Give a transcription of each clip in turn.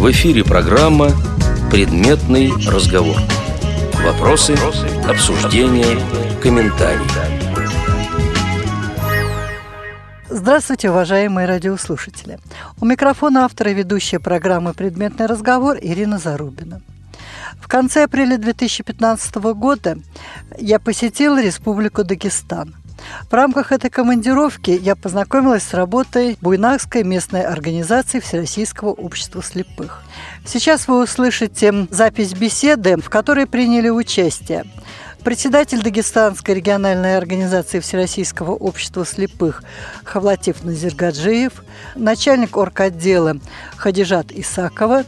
В эфире программа «Предметный разговор». Вопросы, обсуждения, комментарии. Здравствуйте, уважаемые радиослушатели. У микрофона автора и ведущая программы «Предметный разговор» Ирина Зарубина. В конце апреля 2015 года я посетила Республику Дагестан. В рамках этой командировки я познакомилась с работой Буйнакской местной организации Всероссийского общества слепых. Сейчас вы услышите запись беседы, в которой приняли участие председатель Дагестанской региональной организации Всероссийского общества слепых Хавлатив Назиргаджиев, начальник орготдела Хадижат Исакова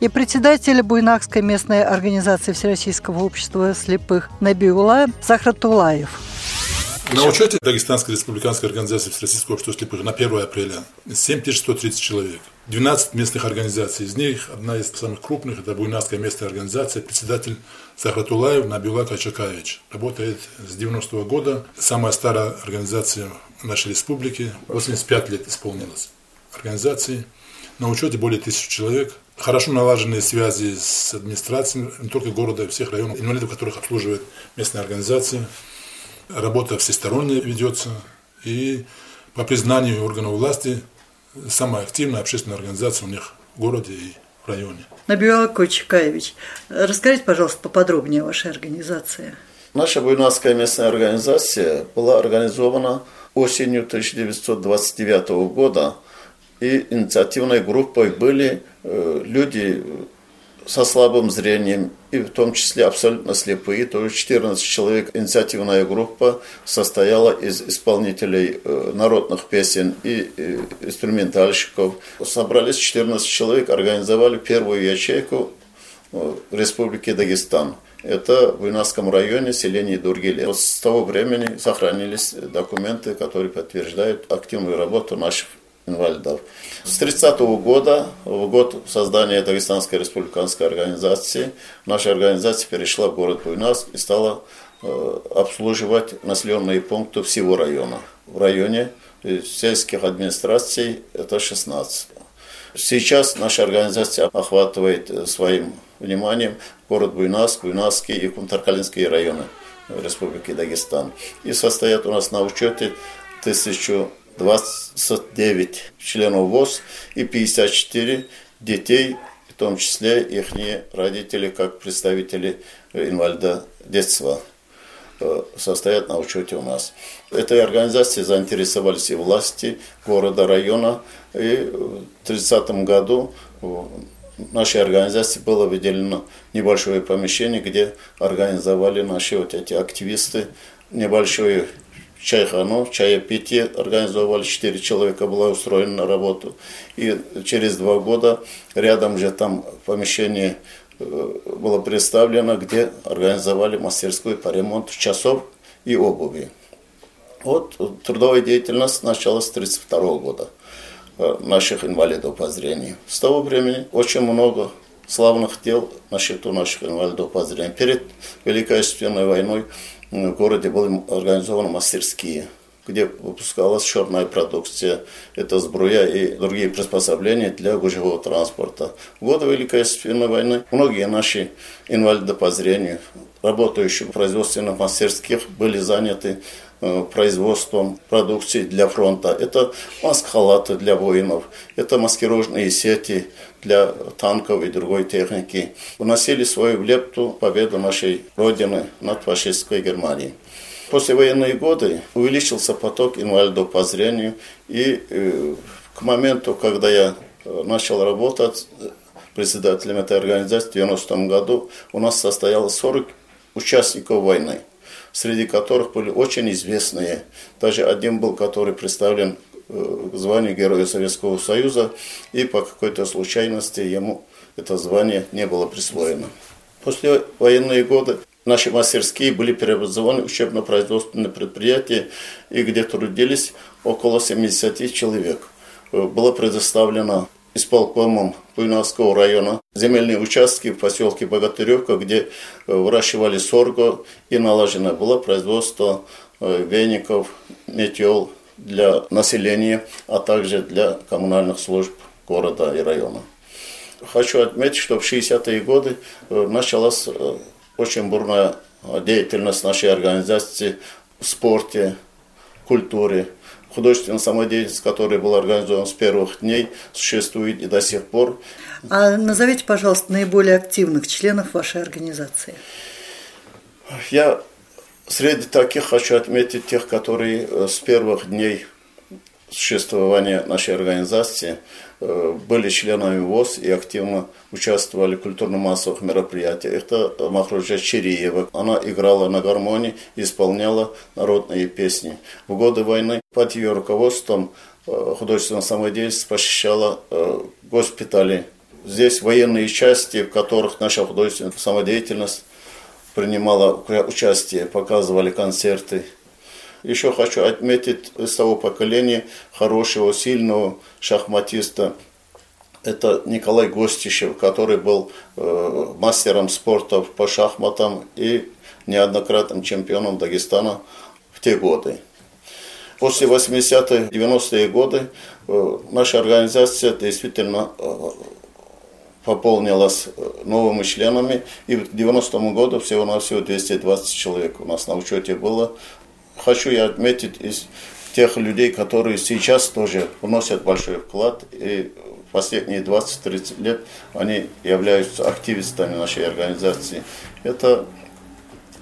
и председатель Буйнакской местной организации Всероссийского общества слепых Набиула Сахратулаев. На учете Дагестанской республиканской организации Всероссийского общества слепых на 1 апреля 7130 человек. 12 местных организаций. Из них одна из самых крупных – это Буйнакская местная организация, председатель Захратулаев Набила Качакаевич. Работает с 90 -го года. Самая старая организация нашей республики. 85 лет исполнилось организации. На учете более тысячи человек. Хорошо налаженные связи с администрацией не только города, всех районов, инвалидов, которых обслуживает местная организация работа всесторонняя ведется, и по признанию органов власти самая активная общественная организация у них в городе и в районе. Набиал Кочекаевич, расскажите, пожалуйста, поподробнее о вашей организации. Наша Буйнакская местная организация была организована осенью 1929 года, и инициативной группой были э, люди со слабым зрением, и в том числе абсолютно слепые, то есть 14 человек. Инициативная группа состояла из исполнителей э, народных песен и э, инструментальщиков. Собрались 14 человек, организовали первую ячейку э, в Республике Дагестан. Это в Буйнакском районе, селение Дургили. Вот с того времени сохранились документы, которые подтверждают активную работу наших инвалидов. С 30 -го года, в год создания Дагестанской республиканской организации, наша организация перешла в город Буйнаск и стала э, обслуживать населенные пункты всего района. В районе сельских администраций это 16. Сейчас наша организация охватывает э, своим вниманием город Буйнаск, Буйнасский и Кумтаркалинские районы Республики Дагестан. И состоят у нас на учете 1000 29 членов ВОЗ и 54 детей, в том числе их родители, как представители инвалида детства э, состоят на учете у нас. Этой организацией заинтересовались и власти города, района. И в 30 году нашей организации было выделено небольшое помещение, где организовали наши вот эти активисты небольшой чайхану, чаепитие организовали, четыре человека было устроено на работу. И через два года рядом же там помещение э, было представлено, где организовали мастерскую по ремонту часов и обуви. Вот трудовая деятельность началась с 1932 года э, наших инвалидов по зрению. С того времени очень много славных дел на счету наших инвалидов по зрению. Перед Великой Отечественной войной в городе были организованы мастерские, где выпускалась черная продукция, это сбруя и другие приспособления для гужевого транспорта. В годы Великой Отечественной войны многие наши инвалиды по зрению, работающие в производственных мастерских, были заняты производством продукции для фронта. Это маск-халаты для воинов, это маскировочные сети, для танков и другой техники, вносили свою лепту победу нашей Родины над фашистской Германией. После военные годы увеличился поток инвалидов по зрению, и э, к моменту, когда я э, начал работать э, председателем этой организации в 90 году, у нас состоялось 40 участников войны, среди которых были очень известные. Даже один был, который представлен Э, звание Героя Советского Союза, и по какой-то случайности ему это звание не было присвоено. После военные годы наши мастерские были преобразованы в учебно-производственные предприятия, и где трудились около 70 человек. Э, было предоставлено исполкомом Буйнакского района земельные участки в поселке Богатыревка, где э, выращивали сорго и налажено было производство веников, метел, для населения, а также для коммунальных служб города и района. хочу отметить, что в 60-е годы э, началась э, очень бурная деятельность нашей организации в спорте, культуре. Художественная самодеятельность, которая была организована с первых дней, существует и до сих пор. А назовите, пожалуйста, наиболее активных членов вашей организации. Я среди таких хочу отметить тех, которые э, с первых дней существования нашей организации были членами ВОЗ и активно участвовали в культурно-массовых мероприятиях. Это Махруджа Чериева. Она играла на гармонии, исполняла народные песни. В годы войны под ее руководством э, художественная самодеятельность посещала госпитали. Здесь военные части, в которых наша художественная самодеятельность принимала участие, показывали концерты. Еще хочу отметить из того поколения хорошего, сильного шахматиста. Это Николай Гостищев, который был э, мастером спорта по шахматам и неоднократным чемпионом Дагестана в те годы. После 80-х, 90-е годы э, наша организация действительно э, пополнилась э, новыми членами. И в 90-м году всего-навсего 220 человек у нас на учете было. Хочу я отметить из тех людей, которые сейчас тоже вносят большой вклад. И последние 20-30 лет они являются активистами нашей организации. Это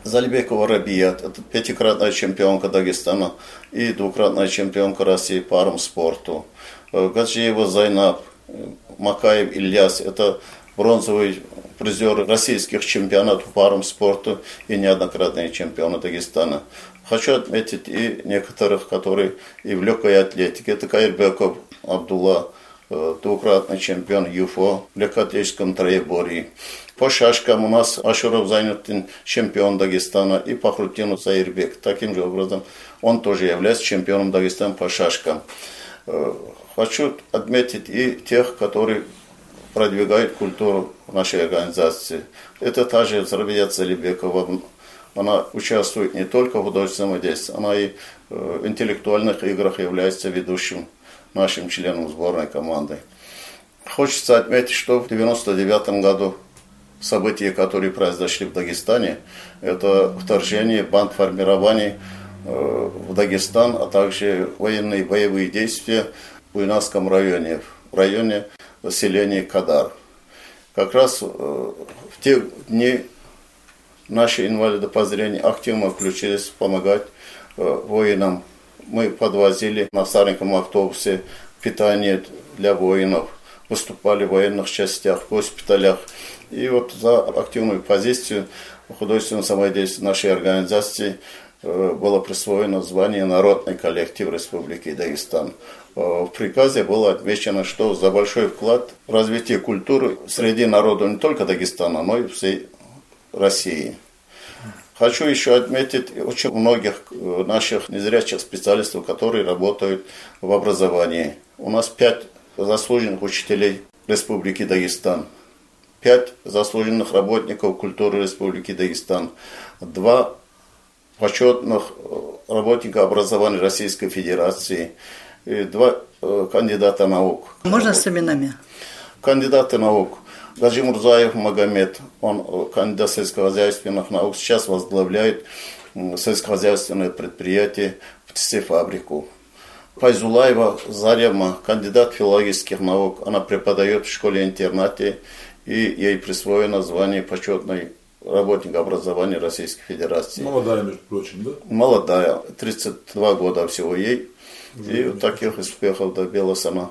Залибекова Рабият, это пятикратная чемпионка Дагестана и двукратная чемпионка России по армспорту. Э, Гаджиева Зайнаб, Макаев Ильяс. Это бронзовый призер российских чемпионатов по армспорту и неоднократные чемпионы Дагестана. Хочу отметить и некоторых, которые и в легкой атлетике. Это Кайрбеков Абдулла, э, двукратный чемпион ЮФО в легкоатлетическом троеборье. По шашкам у нас Ашуров занят чемпион Дагестана и Пахрутинов Саирбек. Таким же образом он тоже является чемпионом Дагестана по шашкам. Э, Хочу отметить и тех, которые продвигают культуру нашей организации. Это та же Зарбия Целебекова. Она участвует не только в художественном действии, она и в интеллектуальных играх является ведущим нашим членом сборной команды. Хочется отметить, что в 1999 году события, которые произошли в Дагестане, это вторжение банд формирований э, в Дагестан, а также военные боевые действия в Буйнасском районе, в районе селения Кадар. Как раз э, в те дни наши инвалиды по зрению активно включились помогать э, воинам. Мы подвозили на стареньком автобусе питание для воинов, выступали в военных частях, в госпиталях. И вот за активную позицию художественного самодействия нашей организации э, было присвоено звание «Народный коллектив Республики Дагестан». Э, в приказе было отмечено, что за большой вклад в развитие культуры среди народа не только Дагестана, но и всей России. Хочу еще отметить очень многих э, наших незрячих специалистов, которые работают в образовании. У нас пять заслуженных учителей Республики Дагестан, пять заслуженных работников культуры Республики Дагестан, два почетных э, работника образования Российской Федерации – и два э, кандидата наук. Можно с именами? Кандидаты наук. Гаджи Мурзаев Магомед, он э, кандидат сельскохозяйственных наук, сейчас возглавляет сельскохозяйственное предприятие птицефабрику. Пайзулаева Зарема, кандидат филологических наук, она преподает в школе-интернате, и ей присвоено звание почетной работник образования Российской Федерации. Молодая, между прочим, да? Молодая, 32 года всего ей. И вот таких успехов добилась она.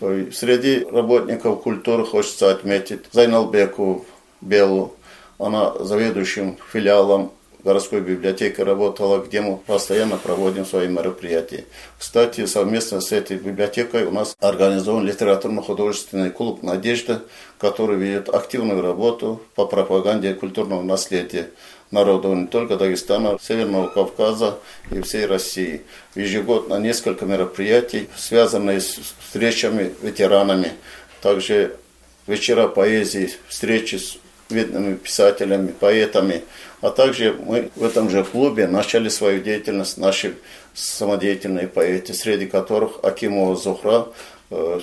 Среди работников культуры хочется отметить Зайналбеку Белу. Она заведующим филиалом городской библиотеки работала, где мы постоянно проводим свои мероприятия. Кстати, совместно с этой библиотекой у нас организован литературно-художественный клуб «Надежда», который ведет активную работу по пропаганде культурного наследия народов не только Дагестана, Северного Кавказа и всей России. Ежегодно несколько мероприятий, связанные с встречами ветеранами, также вечера поэзии, встречи с видными писателями, поэтами, а также мы в этом же клубе начали свою деятельность наши самодеятельные поэты, среди которых Акимова Зухра,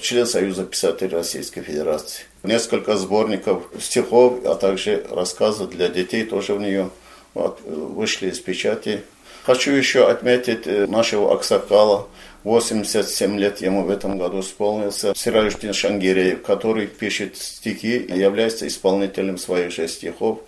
член Союза писателей Российской Федерации. Несколько сборников стихов, а также рассказы для детей тоже в нее вышли из печати. Хочу еще отметить э, нашего Аксакала, 87 лет ему в этом году исполнился, Сирадждин Шангиреев, который пишет стихи и является исполнителем своих же стихов.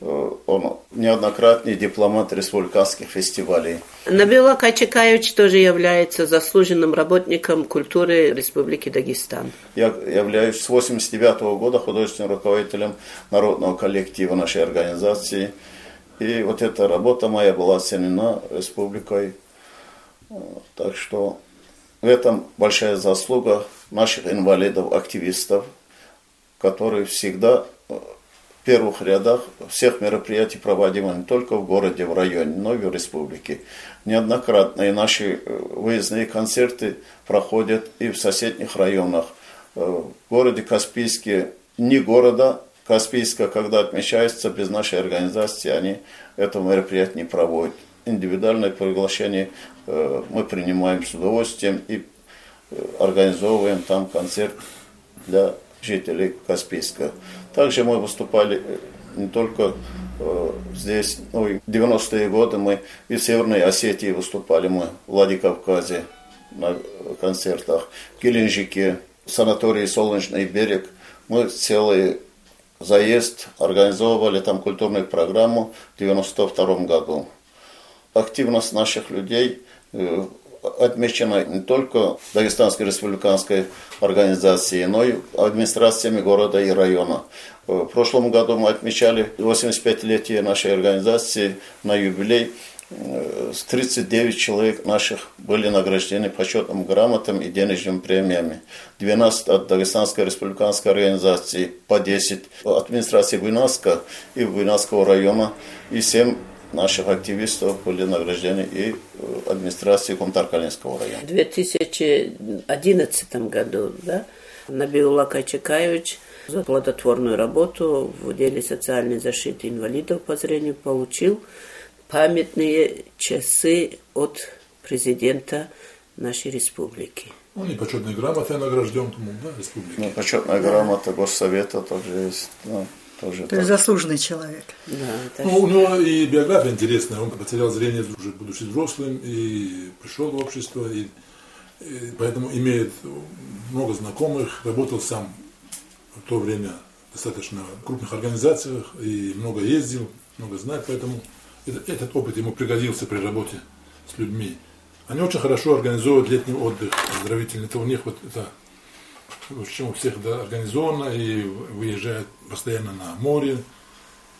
Э, он неоднократный дипломат республиканских фестивалей. Набила Качекаевич тоже является заслуженным работником культуры Республики Дагестан. Я являюсь с 89 года художественным руководителем народного коллектива нашей организации. И вот эта работа моя была оценена республикой. Так что в этом большая заслуга наших инвалидов, активистов, которые всегда первых рядах всех мероприятий, проводимых не только в городе, в районе, но и в республике. Неоднократно и наши э, выездные концерты проходят и в соседних районах. Э, в городе Каспийске, не города Каспийска, когда отмечается без нашей организации, они это мероприятие не проводят. Индивидуальное приглашение э, мы принимаем с удовольствием и организовываем там концерт для жителей Каспийска. Также мы выступали э, не только э, здесь, ну и 90-е годы мы и в Северной Осетии выступали, мы в Владикавказе на концертах, в Геленджике, в санатории «Солнечный берег». Мы целый заезд организовывали там культурную программу в 92 году. Активность наших людей э, отмечена не только Дагестанской республиканской организацией, но и администрациями города и района. В прошлом году мы отмечали 85-летие нашей организации на юбилей. 39 человек наших были награждены почетным грамотам и денежными премиями. 12 от Дагестанской республиканской организации, по 10 от администрации Буйнаска и Буйнасского района и 7 наших активистов были награждены и э, администрацией Кумтаркалинского района. В 2011 году да, Набиулла Качекаевич за плодотворную работу в деле социальной защиты инвалидов по зрению получил памятные часы от президента нашей республики. Ну, не почетная грамота награжден, да, республики. Ну, почетная грамота Госсовета тоже есть. Да. Тоже То есть заслуженный человек. Да, ну, у него и биография интересная. Он потерял зрение, уже будучи взрослым, и пришел в общество, и, и поэтому имеет много знакомых, работал сам в то время в достаточно крупных организациях и много ездил, много знает, поэтому этот, этот опыт ему пригодился при работе с людьми. Они очень хорошо организовывают летний отдых оздоровительный. Это у них вот это в общем, у всех да, организовано и выезжают постоянно на море.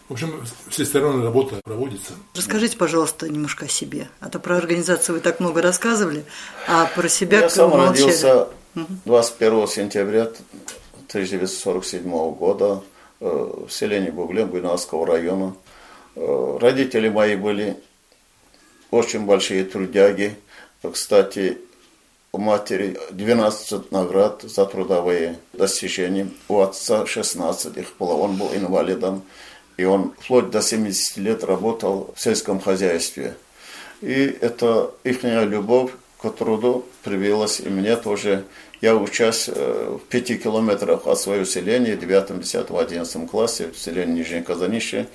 В общем, всесторонняя работа проводится. Расскажите, пожалуйста, немножко о себе. А то про организацию вы так много рассказывали, а про себя Я сам молчали. родился 21 сентября 1947 года э, в селении Бугле Буйнавского района. Э, родители мои были очень большие трудяги. Кстати, у матери 12 наград за трудовые достижения, у отца 16 их было, он был инвалидом, и он вплоть до 70 лет работал в сельском хозяйстве. И это их любовь к труду привилась и мне тоже. Я учась э, в пяти километрах от своего селения, в 9, 10, 11 классе, в селении Нижнее Казанище.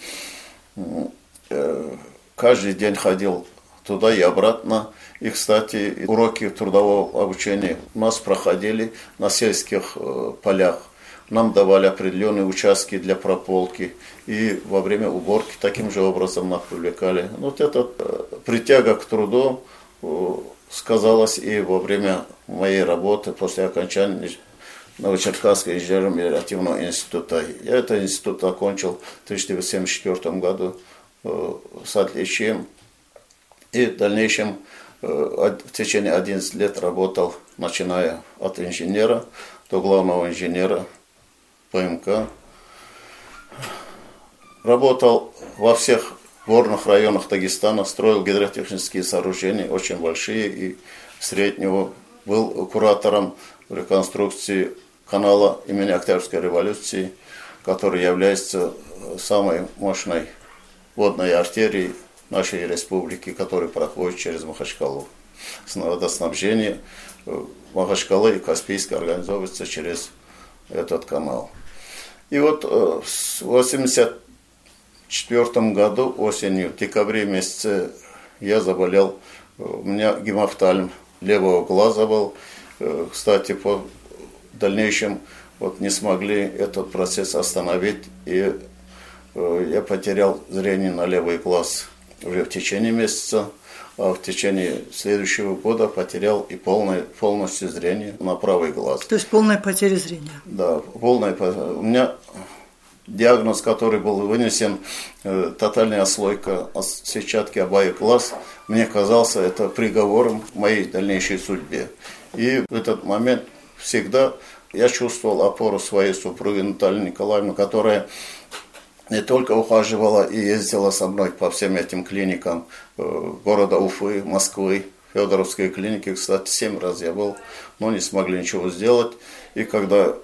Э, каждый день ходил туда и обратно. И, кстати, уроки трудового обучения у нас проходили на сельских э, полях. Нам давали определенные участки для прополки. И во время уборки таким же образом нас привлекали. Вот эта э, притяга к труду э, сказалась и во время моей работы после окончания Новочеркасского инженерно-мелиоративного института. Я этот институт окончил в 1974 году с отличием. И в дальнейшем Э, в течение 11 лет работал, начиная от инженера до главного инженера ПМК. Работал во всех горных районах Дагестана, строил гидротехнические сооружения, очень большие и среднего. Был куратором реконструкции канала имени Октябрьской революции, который является самой мощной водной артерией нашей республики, который проходит через Махачкалу. Водоснабжение Махачкала и Каспийска организовывается через этот канал. И вот в 1984 году осенью, в декабре месяце я заболел, у меня гемофтальм левого глаза был. Кстати, по дальнейшем вот не смогли этот процесс остановить, и я потерял зрение на левый глаз уже в течение месяца а в течение следующего года потерял и полное, полностью зрение на правый глаз. То есть полная потеря зрения? Да, полная У меня диагноз, который был вынесен, э, тотальная ослойка сетчатки обоих глаз, мне казался это приговором моей дальнейшей судьбе. И в этот момент всегда я чувствовал опору своей супруги Натальи Николаевны, которая не только ухаживала и ездила со мной по всем этим клиникам э, города Уфы, Москвы, Федоровской клиники, кстати, семь раз я был, но не смогли ничего сделать. И когда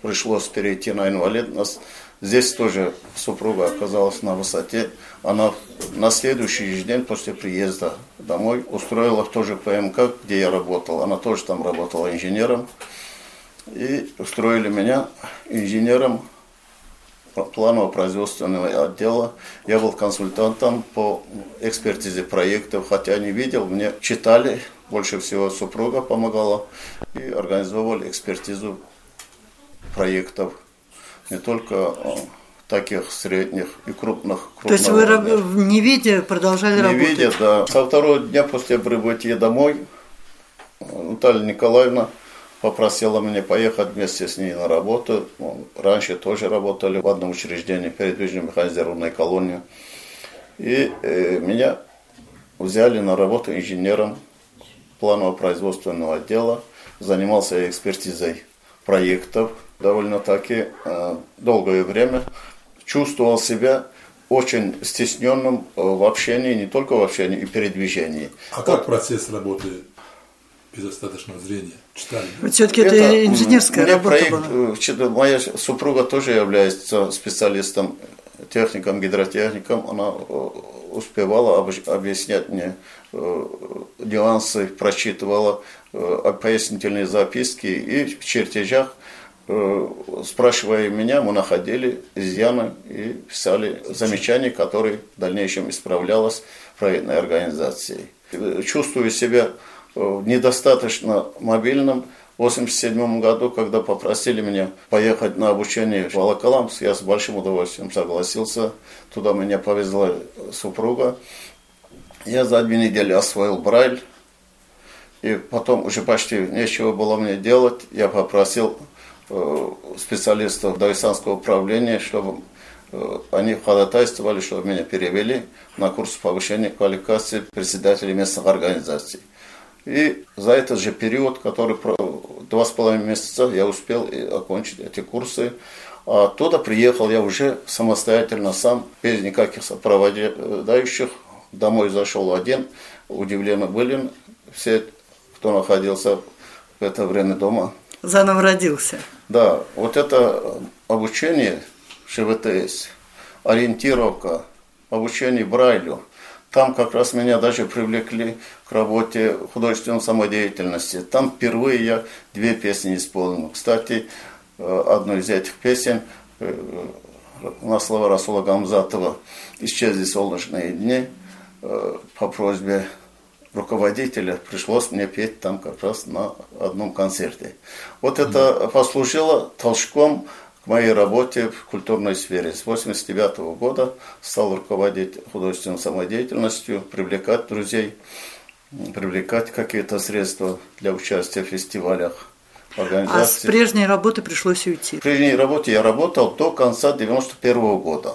пришлось перейти на инвалидность, здесь тоже супруга оказалась на высоте. Она на следующий день после приезда домой устроила в то ПМК, где я работал. Она тоже там работала инженером. И устроили меня инженером планово-производственного отдела. Я был консультантом по экспертизе проектов, хотя не видел, мне читали, больше всего супруга помогала, и организовывали экспертизу проектов. Не только а, таких средних и крупных. То есть вы уровня. не видя продолжали не работать? Не видя, да. Со второго дня после прибытия домой Наталья Николаевна попросила меня поехать вместе с ней на работу. Раньше тоже работали в одном учреждении, передвижной механизированной колонии. И э, меня взяли на работу инженером планово-производственного отдела. Занимался я экспертизой проектов довольно-таки э, долгое время. Чувствовал себя очень стесненным э, в общении, не только в общении, и передвижении. А как процесс работы без достаточного зрения? Читали? Вот все-таки это, это инженерская работа проект, была. Э, моя супруга тоже является специалистом, техником, гидротехником. Она э, успевала объяснять мне э, нюансы, прочитывала пояснительные записки и в чертежах спрашивая меня, мы находили изъяны и писали замечания, которые в дальнейшем исправлялась проектной организацией. Чувствую себя Э, недостаточно мобильным. В 1987 году, когда попросили меня поехать на обучение в Волоколамск, я с большим удовольствием согласился. Туда меня повезла супруга. Я за две недели освоил Брайль. И потом уже почти нечего было мне делать. Я попросил э, специалистов Дагестанского управления, чтобы э, они ходатайствовали, чтобы меня перевели на курс повышения квалификации председателей местных организаций. И за этот же период, который два с половиной месяца, я успел окончить эти курсы. А оттуда приехал я уже самостоятельно сам, без никаких сопровождающих. Домой зашел один, удивлены были все, кто находился в это время дома. Заново родился. Да, вот это обучение ШВТС, ориентировка, обучение Брайлю – там как раз меня даже привлекли работе художественной самодеятельности. Там впервые я две песни исполнил. Кстати, э, одну из этих песен э, на слова Расула Гамзатова «Исчезли солнечные дни» э, по просьбе руководителя пришлось мне петь там как раз на одном концерте. Вот это послужило толчком к моей работе в культурной сфере. С 1989 года стал руководить художественной самодеятельностью, привлекать друзей, привлекать какие-то средства для участия в фестивалях. А с прежней работы пришлось уйти? В прежней работе я работал до конца 1991 года.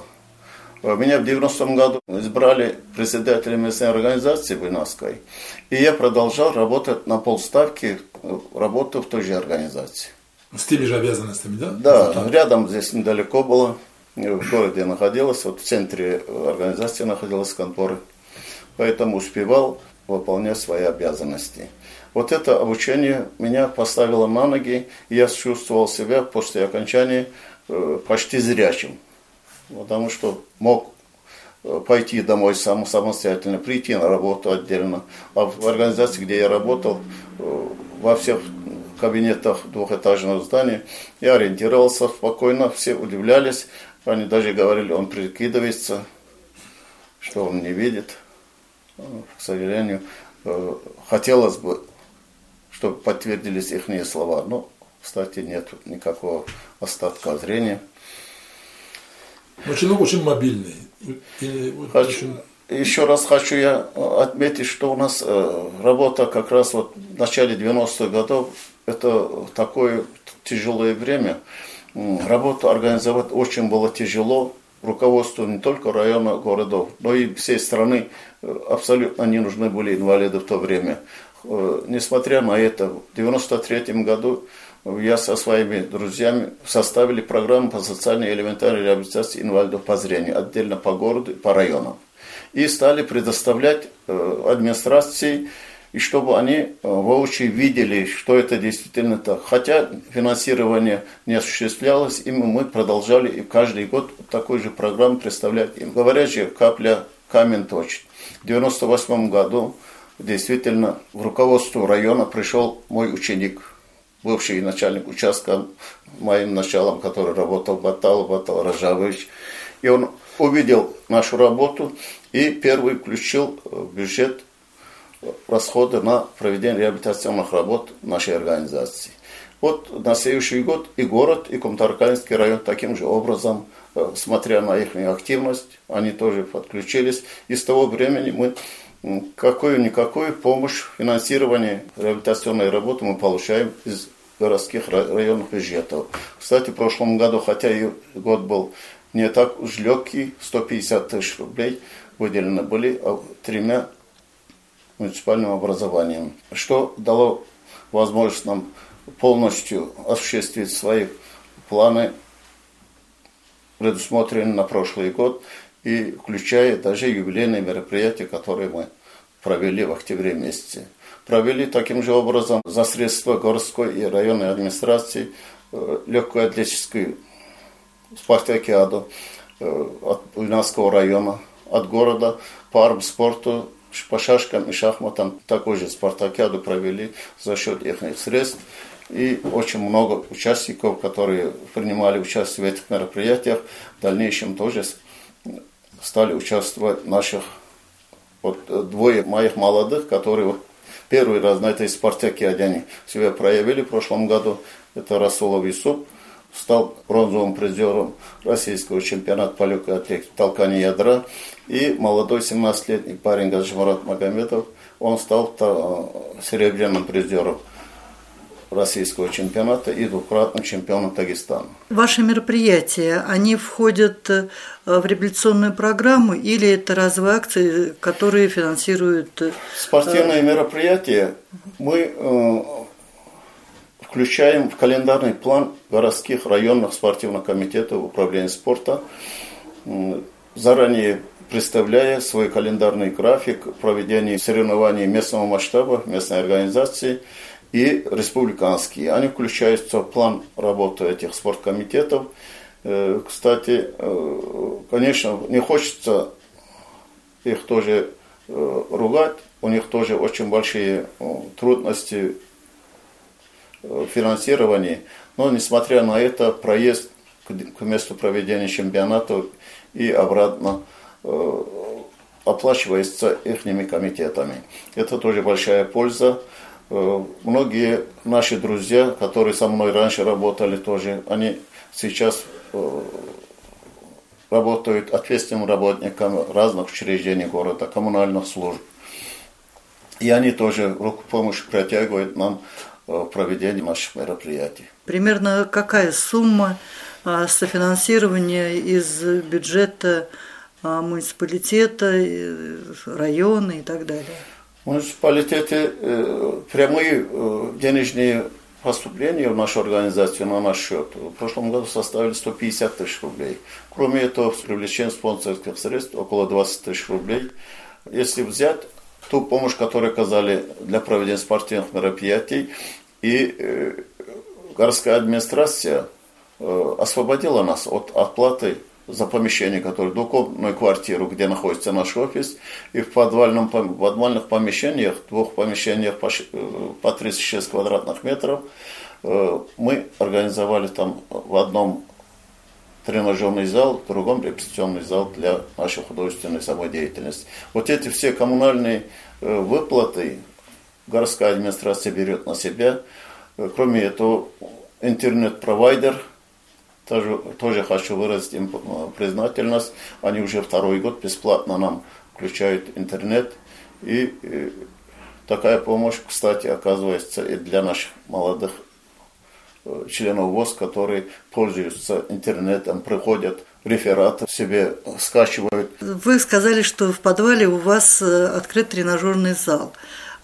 Меня в 90-м году избрали председателем местной организации Буйнавской, и я продолжал работать на полставки, работу в той же организации. С теми же обязанностями, да? Да, рядом здесь недалеко было, в городе я находилась, вот в центре организации находилась конторы, поэтому успевал выполнять свои обязанности. Вот это обучение меня поставило на ноги, и я чувствовал себя после окончания э, почти зрячим, потому что мог э, пойти домой сам, самостоятельно, прийти на работу отдельно. А в организации, где я работал, во всех кабинетах двухэтажного здания. Я ориентировался спокойно, все удивлялись. Они даже говорили, он прикидывается, что он не видит. К сожалению, хотелось бы, чтобы подтвердились их слова. Но, кстати, нет никакого остатка зрения. Очень, очень мобильный. Хочу, очень... Еще раз хочу я отметить, что у нас э, работа как раз вот в начале 90-х годов, это такое тяжелое время. Работу организовать очень было тяжело. Руководству не только района, городов, но и всей страны э, абсолютно не нужны были инвалиды в то время. Э, несмотря на это, в 1993 году я со своими друзьями составили программу по социальной элементарной реабилитации инвалидов по зрению, отдельно по городу и по районам. И стали предоставлять э, администрации, и чтобы они э, воочию видели, что это действительно так. Хотя финансирование не осуществлялось, и мы продолжали и каждый год такой же программу представлять им. Говорят же, капля камень точит. В 1998 году действительно в руководство района пришел мой ученик – бывший начальник участка, моим началом, который работал Батал, Батал Рожавович. И он увидел нашу работу и первый включил в бюджет расходы на проведение реабилитационных работ нашей организации. Вот на следующий год и город, и Комтарканский район таким же образом, э, смотря на их активность, они тоже подключились. И с того времени мы какую-никакую помощь, финансирование реабилитационной работы мы получаем из городских районных бюджетов. Кстати, в прошлом году, хотя и год был не так уж легкий, 150 тысяч рублей выделены были а тремя муниципальным образованием, что дало возможность нам полностью осуществить свои планы, предусмотренные на прошлый год, и включая даже юбилейные мероприятия, которые мы провели в октябре месяце. Провели таким же образом за средства городской и районной администрации э, легкую атлетическую спартакиаду э, от Ульнавского района, от города по армспорту, по шашкам и шахматам такой же спартакиаду провели за счет их средств. И очень много участников, которые принимали участие в этих мероприятиях, в дальнейшем тоже стали участвовать наших вот двое моих молодых, которые вот первый раз на этой спартакиаде они себя проявили в прошлом году. Это Расулов Исуп, стал бронзовым призером российского чемпионата по легкой атлетике толкания ядра. И молодой 17-летний парень Гаджимарат Магомедов, он стал э, серебряным призером российского чемпионата и двукратным чемпионом Дагестана. Ваши мероприятия, они входят э, в реабилитационную программу или это разовые акции, которые финансируют? Э, Спортивные мероприятия мы включаем в календарный план городских районных спортивных комитетов управления спорта, заранее представляя свой календарный график проведения соревнований местного масштаба, местной организации – и республиканские. Они включаются в план работы этих спорткомитетов. Э, кстати, э, конечно, не хочется их тоже э, ругать. У них тоже очень большие трудности финансирования. Но, несмотря на это, проезд к месту проведения чемпионата и обратно оплачивается их комитетами. Это тоже большая польза. Э, многие наши друзья, которые со мной раньше работали тоже, они сейчас э, работают ответственным работником разных учреждений города, коммунальных служб. И они тоже руку помощи протягивают нам э, в проведении наших мероприятий. Примерно какая сумма а, софинансирования из бюджета а, муниципалитета, района и так далее? Муниципалитеты э, прямые э, денежные поступления в нашу организацию на наш счет в прошлом году составили 150 тысяч рублей. Кроме этого, с привлечением спонсорских средств около 20 тысяч рублей. Если взять ту помощь, которую оказали для проведения спортивных мероприятий, и э, городская администрация э, освободила нас от оплаты за помещение, которое двухкомнатную квартиру, где находится наш офис, и в, подвальном, в подвальных помещениях, двух помещениях по, по 36 квадратных метров, мы организовали там в одном тренажерный зал, в другом репетиционный зал для нашей художественной самодеятельности. Вот эти все коммунальные выплаты городская администрация берет на себя. Кроме этого, интернет-провайдер, тоже, тоже хочу выразить им признательность. Они уже второй год бесплатно нам включают интернет. И, и такая помощь, кстати, оказывается и для наших молодых э, членов ВОЗ, которые пользуются интернетом, приходят рефераты себе скачивают. Вы сказали, что в подвале у вас э, открыт тренажерный зал.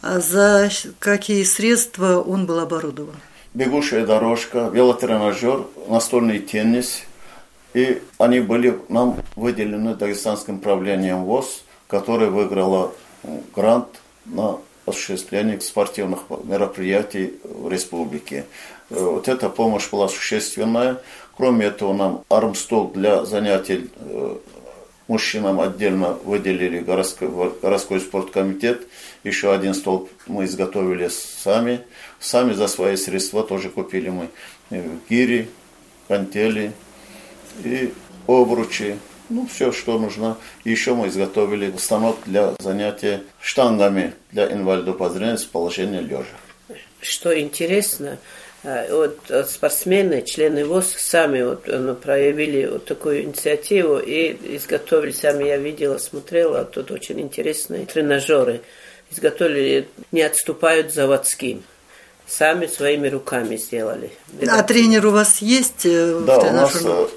А за какие средства он был оборудован? Бегущая дорожка, велотренажер, настольный теннис. И они были нам выделены Дагестанским правлением ВОЗ, которое выиграло грант на осуществление спортивных мероприятий в республике. Э, вот эта помощь была существенная. Кроме этого, нам армстол для занятий э, мужчинам отдельно выделили городской, городской спорткомитет. Еще один столб мы изготовили сами. Сами за свои средства тоже купили мы э, гири, кантели и обручи. Ну, все, что нужно. Еще мы изготовили станок для занятия штангами для инвалидов по зрению с положения лежа. Что интересно, а, вот э, спортсмены, члены ВОЗ сами вот, ну, проявили вот такую инициативу и изготовили, сами я видела, смотрела, тут очень интересные тренажеры. Изготовили, не отступают заводским. Сами своими руками сделали. А тренер у вас есть? Э, да, у нас э,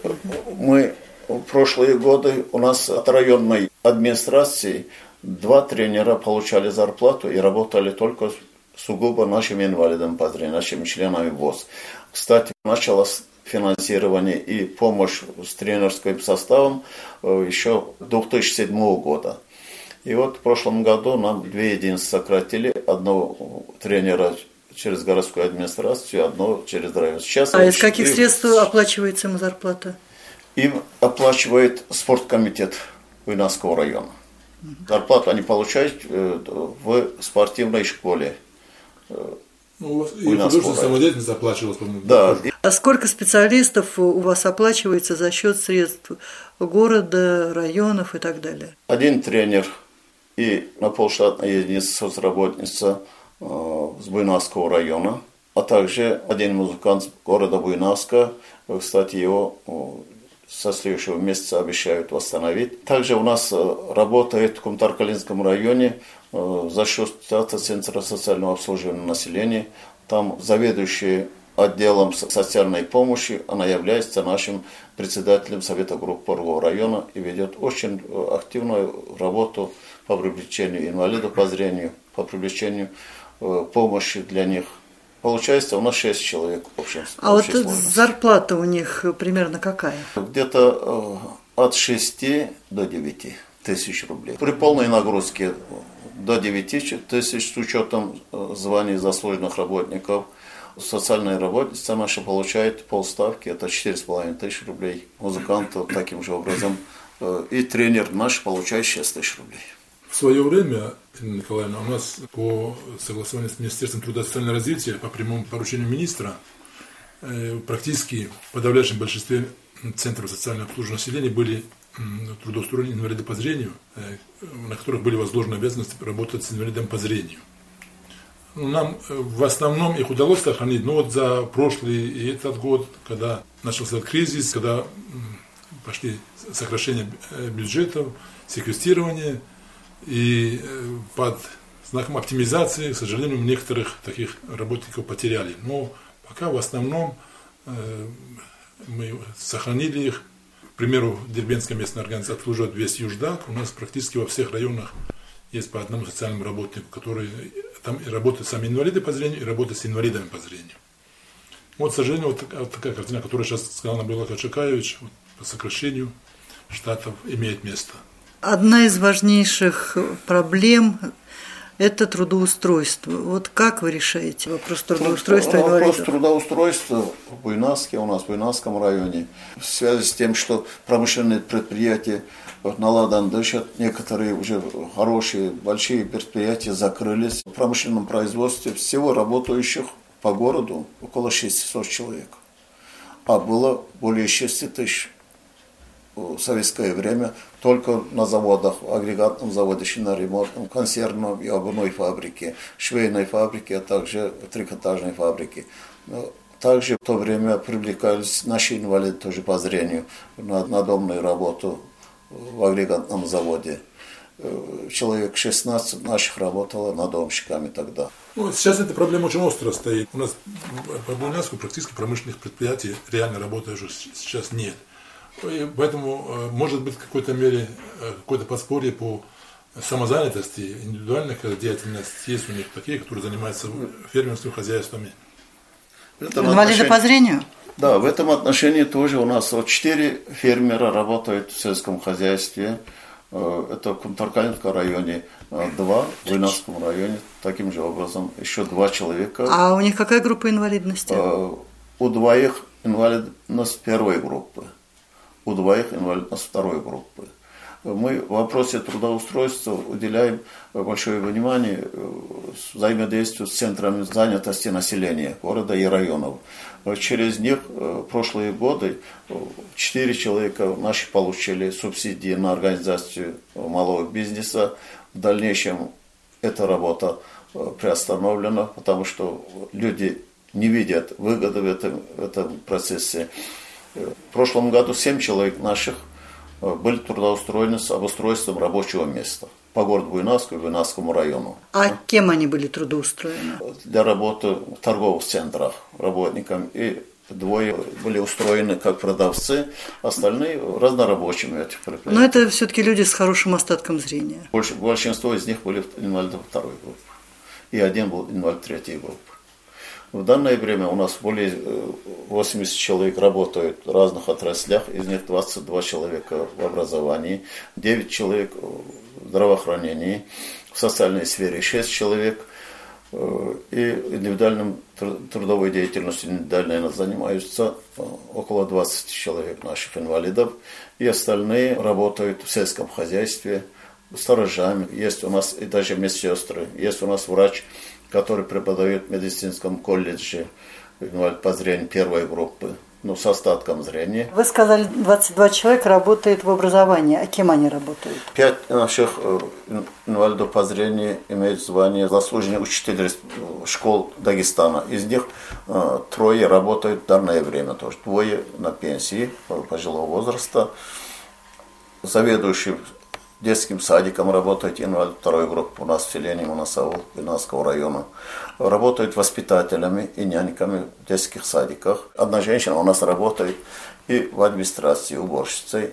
мы в прошлые годы у нас от районной администрации два тренера получали зарплату и работали только сугубо нашим инвалидам по зрению, нашими членами ВОЗ. Кстати, началось финансирование и помощь с тренерским составом э, еще 2007 года. И вот в прошлом году нам две единицы сократили, одного тренера через городскую администрацию, одно через район. Сейчас а из каких средств оплачивается им зарплата? Им оплачивает спорткомитет Уйнанского района. Зарплату они получают э, в спортивной школе ну, у вас и художественная самодеятельность оплачивалась, по-моему. Да. А сколько специалистов у вас оплачивается за счет средств города, районов и так далее? Один тренер и на полштатная единица соцработница э, с Буйнавского района, а также один музыкант города Буйнавска. Кстати, его со следующего месяца обещают восстановить. Также у нас э, работает в Кумтаркалинском районе Э, за счет Центра социального обслуживания населения. Там заведующий отделом социальной помощи, она является нашим председателем Совета групп Поргового района и ведет очень э, активную работу по привлечению инвалидов по зрению, по привлечению э, помощи для них. Получается, у нас 6 человек в общем. А вот зарплата у них примерно какая? Где-то от 6 до 9 тысяч рублей. При полной нагрузке до 9 тысяч с учетом э, званий заслуженных работников. Социальная работница наша получает полставки, это 4,5 тысячи рублей. Музыкантов таким же образом. Э, и тренер наш получает 6 тысяч рублей. В свое время, Ирина Николаевна, у нас по согласованию с Министерством труда и социального развития, по прямому поручению министра, э, практически в подавляющем большинстве центров социального обслуживания населения были трудоустроены инвалиды по зрению, э, на которых были возложены обязанности работать с инвалидом по зрению. Ну, нам э, в основном их удалось сохранить, но вот за прошлый и этот год, когда начался кризис, когда пошли сокращение э, бюджетов, секвестирование, и под знаком оптимизации, к сожалению, некоторых таких работников потеряли. Но пока в основном мы сохранили их, примеру, Дербенская местная организация обслуживает весь Юждак. У нас практически во всех районах есть по одному социальному работнику, который там и работают сами инвалиды по зрению, и работают с инвалидами по зрению. Вот, к сожалению, вот такая, вот такая картина, которую сейчас сказал Набила Качакаевич, вот, по сокращению штатов имеет место. Одна из важнейших проблем это трудоустройство. Вот как вы решаете вопрос трудоустройства Вопрос инвалидов? трудоустройства в Буйнаске, у нас в Буйнасском районе, в связи с тем, что промышленные предприятия вот на Ладан дышат, некоторые уже хорошие, большие предприятия закрылись. В промышленном производстве всего работающих по городу около 600 человек, а было более 6 тысяч в советское время только на заводах, агрегатном заводе, шиноремонтном, консервном и обувной фабрике, швейной фабрике, а также трикотажной фабрике. Также в то время привлекались наши инвалиды тоже по зрению на надомную работу в агрегатном заводе. Э, человек 16 наших работало надомщиками тогда. Ну, сейчас эта проблема очень остро стоит. У нас по Буйнаску практически промышленных предприятий реально работающих сейчас нет. И поэтому, э, может быть, в какой-то мере э, какое-то подспорье по самозанятости, индивидуальных деятельности есть у них такие, которые занимаются фермерскими хозяйствами. Инвалиды по зрению? Да, в этом отношении тоже у нас вот четыре фермера работают в сельском хозяйстве. Э, это в Кунтаркалинском районе два, в Войнавском районе таким же образом еще два человека. А у них какая группа инвалидности? У двоих инвалидность первой группы у двоих инвалидность второй группы. Мы в вопросе трудоустройства уделяем большое внимание э, взаимодействию с центрами занятости населения города и районов. Через них в э, прошлые годы э, четыре человека наши получили субсидии на организацию малого бизнеса. В дальнейшем эта работа приостановлена, потому что люди не видят выгоды в этом, в этом процессе. В прошлом году 7 человек наших э, были трудоустроены с обустройством рабочего места по городу Буйнаску и Буйнасскому району. А кем они были трудоустроены? Для работы в торговых центрах работникам. И двое были устроены как продавцы, остальные разнорабочими этих предприятий. Но это все-таки люди с хорошим остатком зрения. Больше, большинство из них были инвалиды второй группы. И один был инвалид третьей группы. В данное время у нас более 80 э, человек работают в разных отраслях, из них 22 человека в образовании, 9 человек в здравоохранении, в социальной сфере 6 человек, э, и индивидуальным трудовой деятельностью индивидуально занимаются э, около 20 человек наших инвалидов, и остальные работают в сельском хозяйстве, сторожами, есть у нас и даже медсестры, есть у нас врач, который преподает в медицинском колледже инвалид по зрению первой группы, ну, с остатком зрения. Вы сказали, 22 человека работает в образовании. А кем они работают? Пять наших э, инвалидов по зрению имеют звание заслуженных учителей школ Дагестана. Из них э, трое работают в данное время, то есть двое на пенсии пожилого возраста. Заведующий детским садиком работает инвалид второй группы у нас в селении Мунасаул Пинасского района. Работают воспитателями и няньками в детских садиках. Одна женщина у нас работает и в администрации уборщицей.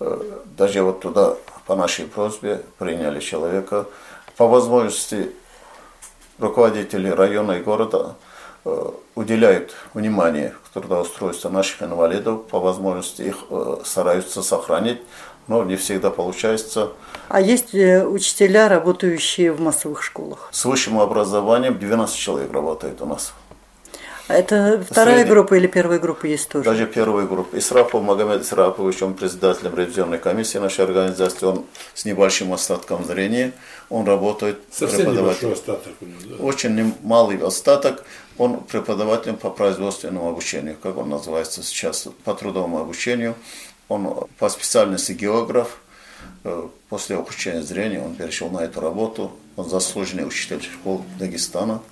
Э, даже вот туда по нашей просьбе приняли человека. По возможности руководители района и города э, уделяют внимание трудоустройству наших инвалидов, по возможности их э, стараются сохранить, но не всегда получается. А есть э, учителя, работающие в массовых школах? С высшим образованием 12 человек работает у нас. Это вторая Среди... группа или первая группа есть тоже? Даже первая группа. Исрапов Магомед Исрапович, он председателем ревизионной комиссии нашей организации, он с небольшим остатком зрения, он работает Совсем преподавателем. остаток у него, да? Очень малый остаток, он преподавателем по производственному обучению, как он называется сейчас, по трудовому обучению. Он по специальности географ. Э, после обучения зрения он перешел на эту работу. Он заслуженный учитель школ Дагестана.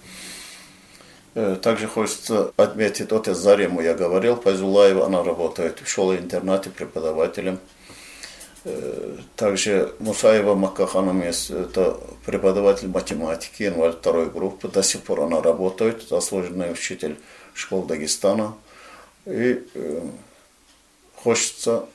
Э, также хочется отметить, вот Зарему я говорил, Пайзулаева, она работает в школе-интернате преподавателем. Э, также Мусаева Макаханам есть, это преподаватель математики, инвалид второй группы. До сих пор она работает, заслуженный учитель школ Дагестана. И хочется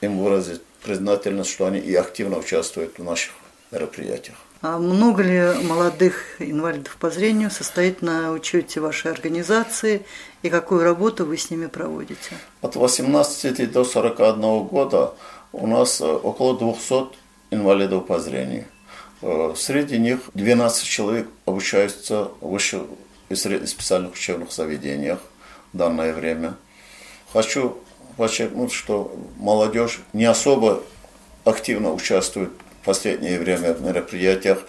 им выразить признательность, что они и активно участвуют в наших мероприятиях. А много ли молодых инвалидов по зрению состоит на учете вашей организации и какую работу вы с ними проводите? От 18 до 41 года у нас э, около 200 инвалидов по зрению. Э, среди них 12 человек обучаются в высших и средних специальных учебных заведениях в данное время. Хочу подчеркнуть, что молодежь не особо активно участвует в последнее время в мероприятиях,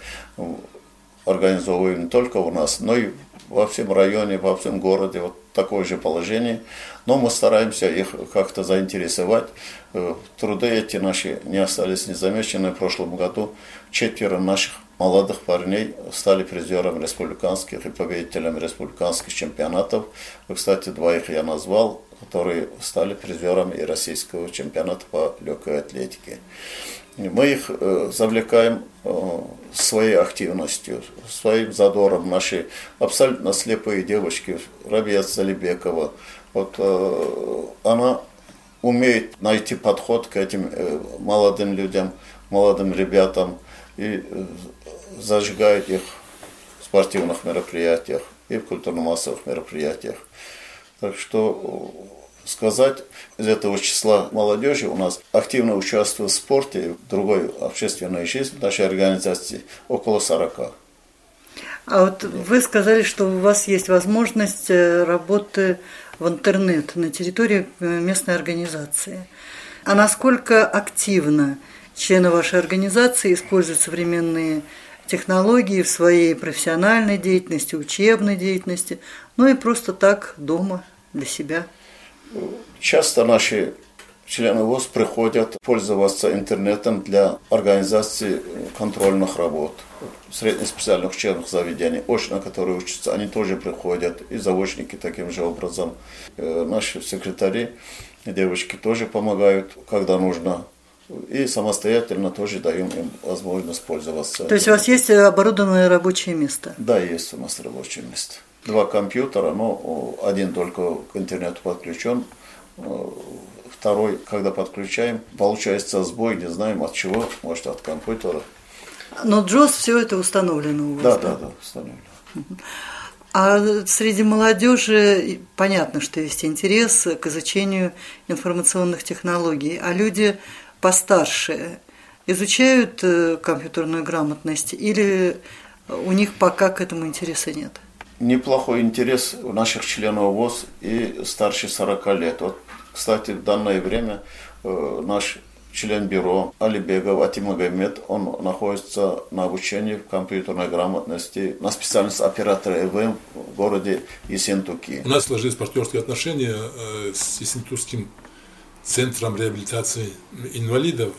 организовываем не только у нас, но и во всем районе, во всем городе. Вот такое же положение. Но мы стараемся их как-то заинтересовать. Э, труды эти наши не остались незамеченными. В прошлом году четверо наших молодых парней стали призерами республиканских и победителями республиканских чемпионатов. Кстати, двоих я назвал, которые стали призерами и российского чемпионата по легкой атлетике. Мы их э, завлекаем э, своей активностью, своим задором. Наши абсолютно слепые девочки, Рабия Залибекова, вот э, она умеет найти подход к этим молодым людям, молодым ребятам и зажигает их в спортивных мероприятиях и в культурно-массовых мероприятиях. Так что сказать, из этого числа молодежи у нас активно участвует в спорте и в другой общественной жизни нашей организации около 40. А вот вы сказали, что у вас есть возможность э, работы в интернет на территории э, местной организации. А насколько активно члены вашей организации используют современные технологии в своей профессиональной деятельности, учебной деятельности, ну и просто так дома для себя? Часто наши члены ВОЗ приходят пользоваться интернетом для организации контрольных работ средних специальных учебных заведений, очно, которые учатся, они тоже приходят, и заочники таким же образом. Э, наши секретари, девочки тоже помогают, когда нужно, и самостоятельно тоже даем им возможность пользоваться. То есть у вас есть оборудованное рабочее место? Да, есть у нас рабочее место два компьютера, но один только к интернету подключен, второй, когда подключаем, получается сбой, не знаем от чего, может от компьютера. Но JOS все это установлено у вас? Да, да, да, да установлено. А среди молодежи понятно, что есть интерес к изучению информационных технологий, а люди постарше изучают э, компьютерную грамотность или у них пока к этому интереса нет? неплохой интерес у наших членов ВОЗ и старше 40 лет. Вот, кстати, в данное время э, наш член бюро Алибегов Атимагомед, он находится на обучении в компьютерной грамотности на специальность оператора ЭВМ в городе Ессентуки. У нас сложились партнерские отношения э, с Ессентукским центром реабилитации инвалидов.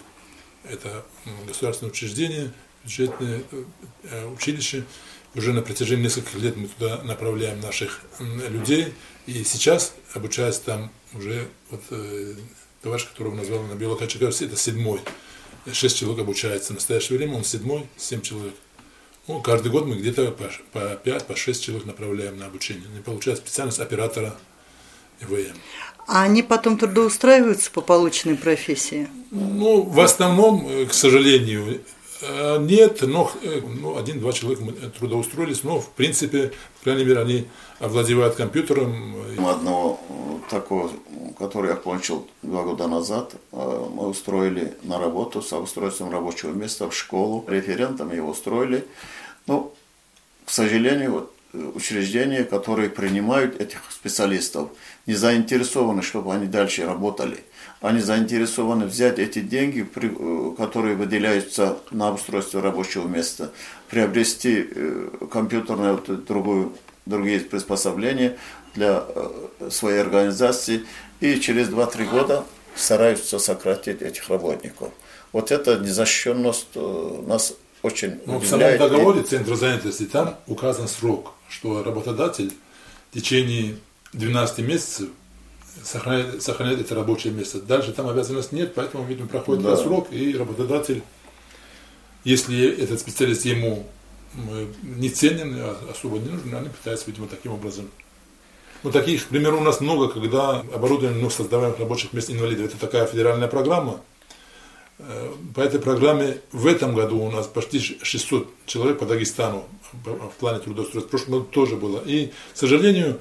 Это государственное учреждение, бюджетное э, училище. Уже на протяжении нескольких лет мы туда направляем наших людей. И сейчас, обучаясь там, уже вот, э, товарищ, которого назвал на Белокачаковсе, это седьмой. Шесть человек обучается. В настоящее время он седьмой, семь человек. Ну, каждый год мы где-то по, 5, по 6 человек направляем на обучение. И получается специальность оператора ИВМ. А они потом трудоустраиваются по полученной профессии? Ну, в основном, э, к сожалению, Э, нет, но э, ну, один-два человека трудоустроились, но в принципе, по крайней мере, они овладевают компьютером. Одного такого, который я кончил два года назад, мы устроили на работу с устройством рабочего места в школу. Референтом его устроили. Ну, к сожалению, вот учреждения, которые принимают этих специалистов, не заинтересованы, чтобы они дальше работали они заинтересованы взять эти деньги, э, которые выделяются на обустройство рабочего места, приобрести э, компьютерное вот, другую, другие приспособления для э, своей организации и через 2-3 года стараются сократить этих работников. Вот эта незащищенность нас очень Но удивляет. В самом договоре Центра занятости там указан срок, что работодатель в течение 12 месяцев сохранять, сохранять это рабочее место. Дальше там обязанности нет, поэтому, видимо, проходит да. срок, и работодатель, если этот специалист ему не ценен, а особо не нужен, они пытаются, видимо, таким образом. Ну, таких примеров у нас много, когда оборудование ну, создаваемых рабочих мест инвалидов. Это такая федеральная программа. Э, по этой программе в этом году у нас почти 600 человек по Дагестану в плане трудоустройства. В прошлом году тоже было. И, к сожалению,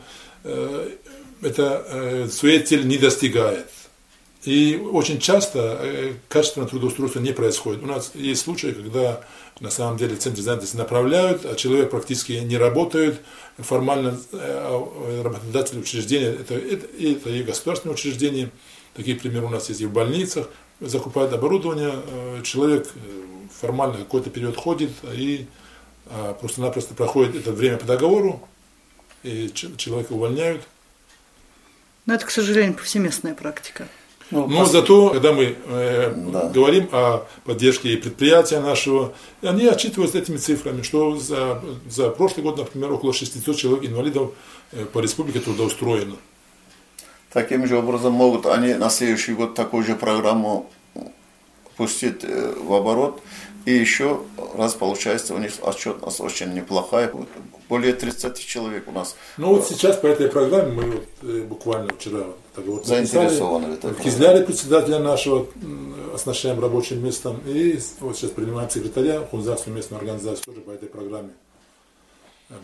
это э, цели не достигает. И очень часто э, качественное трудоустройство не происходит. У нас есть случаи, когда на самом деле центр занятости направляют, а человек практически не работает. Формально э, работодатель учреждения, это, это, это и государственные учреждения, такие примеры у нас есть и в больницах, закупают оборудование, э, человек формально какой-то период ходит и просто-напросто проходит это время по договору, и человека увольняют. Но это, к сожалению, повсеместная практика. Ну, Но пос... зато, когда мы э, да. говорим о поддержке и предприятия нашего, они отчитываются этими цифрами, что за, за прошлый год, например, около 600 человек инвалидов э, по республике трудоустроено. Таким же образом могут они на следующий год такую же программу пустить э, в оборот, и еще раз получается у них отчетность очень неплохая. Более 30 человек у нас. Ну вот сейчас по этой программе мы вот, э, буквально вчера договор заинтересованы. В Кизляре председателя нашего оснащаем рабочим местом. И вот сейчас принимаем секретаря Хунзарскую местную организацию тоже по этой программе.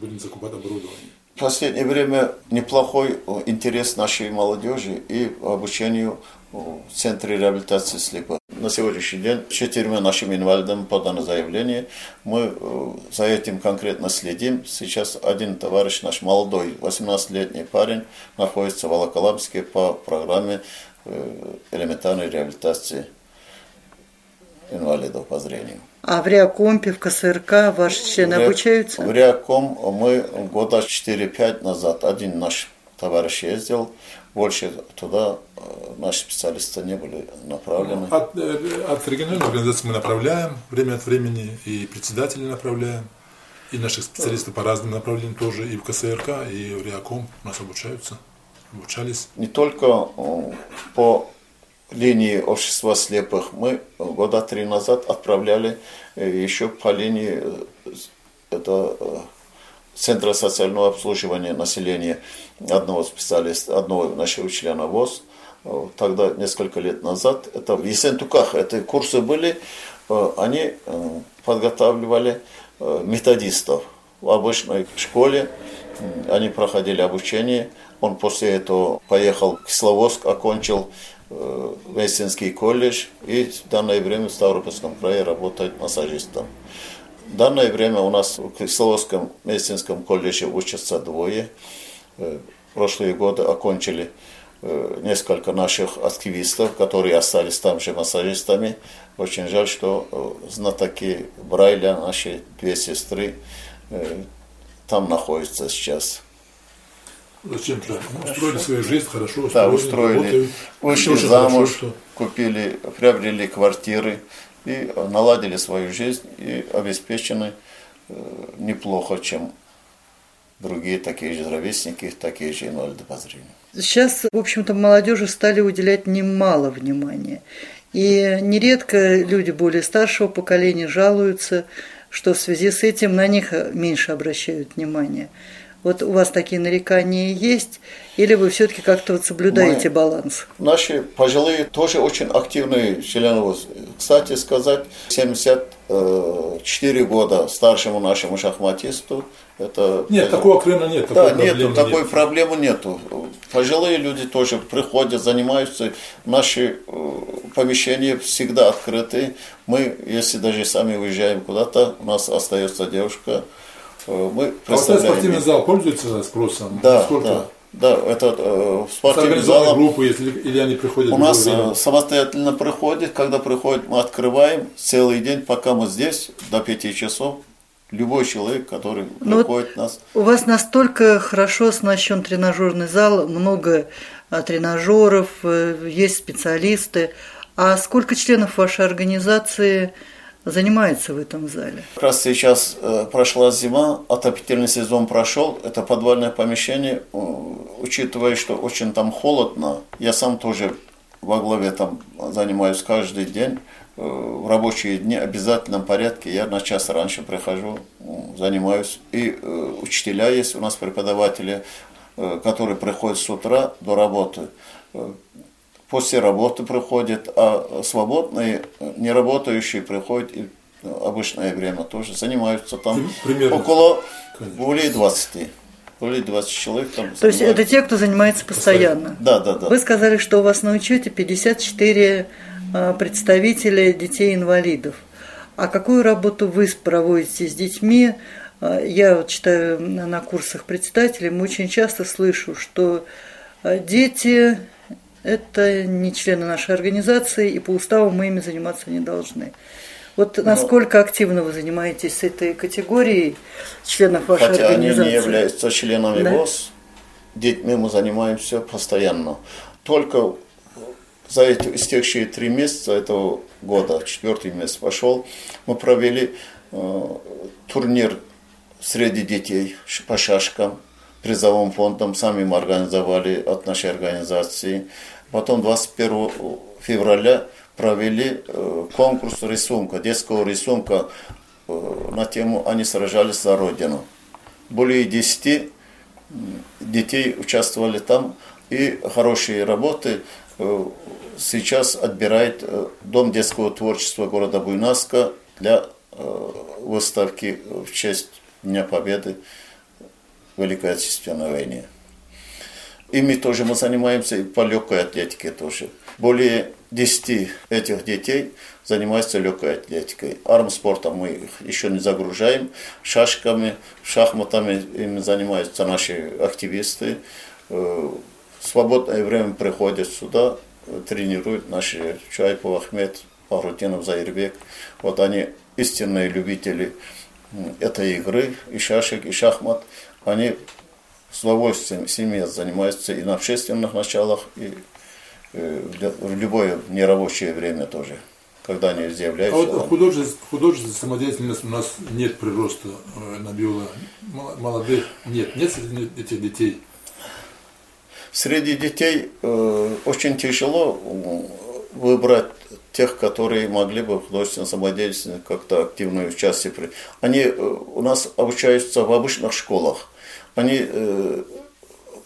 Будем закупать оборудование. В последнее время неплохой интерес нашей молодежи и обучению в Центре реабилитации слепых. На сегодняшний день четырьмя нашими инвалидам подано заявление. Мы э, за этим конкретно следим. Сейчас один товарищ, наш молодой, 18-летний парень, находится в Волоколамске по программе э, элементарной реабилитации инвалидов по зрению. А в Реакомпе, в КСРК ваши члены в обучаются? В Реаком мы года 4-5 назад, один наш товарищ ездил, больше туда э, наши специалисты не были направлены. От, э, от региональной организации мы направляем время от времени, и председателей направляем, и наших специалистов по разным направлениям тоже, и в КСРК, и в РИАКОМ у нас обучаются, обучались. Не только э, по линии общества слепых. Мы года три назад отправляли еще по линии это Центра социального обслуживания населения одного специалиста, одного нашего члена ВОЗ. Тогда, несколько лет назад, это в Есентуках, эти курсы были, э, они э, подготавливали э, методистов в обычной школе, они проходили обучение, он после этого поехал в Кисловодск, окончил медицинский колледж и в данное время в Ставропольском крае работает массажистом. В данное время у нас в Кисловском медицинском колледже учатся двое. Э, прошлые годы окончили э, несколько наших активистов, которые остались там же массажистами. Очень жаль, что э, знатоки Брайля, наши две сестры, там находятся сейчас. Зачем-то устроили свою жизнь хорошо, устроили, да, устроили, вышли замуж, хорошо, что... купили, приобрели квартиры и наладили свою жизнь и обеспечены э, неплохо, чем другие такие же ровесники, такие же инвалиды по зрению. Сейчас, в общем-то, молодежи стали уделять немало внимания. И нередко люди более старшего поколения жалуются, что в связи с этим на них меньше обращают внимание. Вот у вас такие нарекания есть, или вы все-таки как-то вот соблюдаете Мы, баланс? Наши пожилые тоже очень активные члены. Кстати сказать, 74 года старшему нашему шахматисту. Это, нет, такого крена нет. Да, такой нету, такой нет. проблемы нету. Пожилые люди тоже приходят, занимаются. Наши э, помещения всегда открыты. Мы, если даже сами уезжаем куда-то, у нас остается девушка, Э, мы а вот спортивный зал пользуется спросом? Да, Сколько? да. Да, это э, спортивный зал. группы, если, или они приходят У нас время? Э, самостоятельно приходит. Когда приходит, мы открываем целый день, пока мы здесь, до 5 часов. Любой человек, который Но ну приходит нас. У вас настолько хорошо оснащен тренажерный зал, много а, тренажеров, э, есть специалисты. А сколько членов вашей организации занимается в этом зале. Как раз сейчас э, прошла зима, отопительный сезон прошел, это подвальное помещение, э, учитывая, что очень там холодно, я сам тоже во главе там занимаюсь каждый день, э, в рабочие дни обязательном порядке, я на час раньше прихожу, занимаюсь, и учителя есть у нас преподаватели, которые приходят с утра до работы после работы приходят, а свободные, не работающие приходят и обычное время тоже занимаются там Примерно. около Конечно. более 20. более 20 человек там. То есть это те, кто занимается постоянно? Да, да, да. Вы сказали, что у вас на учете 54 а, представителя детей-инвалидов. А какую работу вы проводите с детьми? А, я вот читаю на курсах председателей, мы очень часто слышу, что а, дети – это не члены нашей организации, и по уставу мы ими заниматься не должны. Вот насколько активно вы занимаетесь этой категорией членов вашей хотя организации? Хотя они не являются членами да? ВОЗ, детьми мы занимаемся постоянно. Только за эти истекшие три месяца этого года, четвертый месяц пошел, мы провели э, турнир среди детей по шашкам, призовым фондом, сами мы организовали от нашей организации. Потом 21 февраля провели э, конкурс рисунка, детского рисунка э, на тему «Они сражались за Родину». Более 10 детей участвовали там, и хорошие работы э, сейчас отбирает Дом детского творчества города Буйнаска для выставки в честь Дня Победы Великой Отечественной войне. Ими тоже мы занимаемся, и по легкой атлетике тоже. Более 10 этих детей занимаются легкой атлетикой. Армспортом мы их еще не загружаем. Шашками, шахматами ими занимаются наши активисты. Э, в свободное время приходят сюда, тренируют наши Чайпов, Ахмед, Пахрутинов, Заирбек. Вот они истинные любители этой игры, и шашек, и шахмат. Они с удовольствием семье занимаются и на общественных началах, и э, в любое нерабочее время тоже, когда они заявляют. А вот художественная, художественная самодеятельность у нас нет прироста э, на биола. Молодых нет, нет среди этих детей. Среди детей э, очень тяжело выбрать тех, которые могли бы в художественной самодеятельности как-то активное участие. Они э, у нас обучаются в обычных школах они э,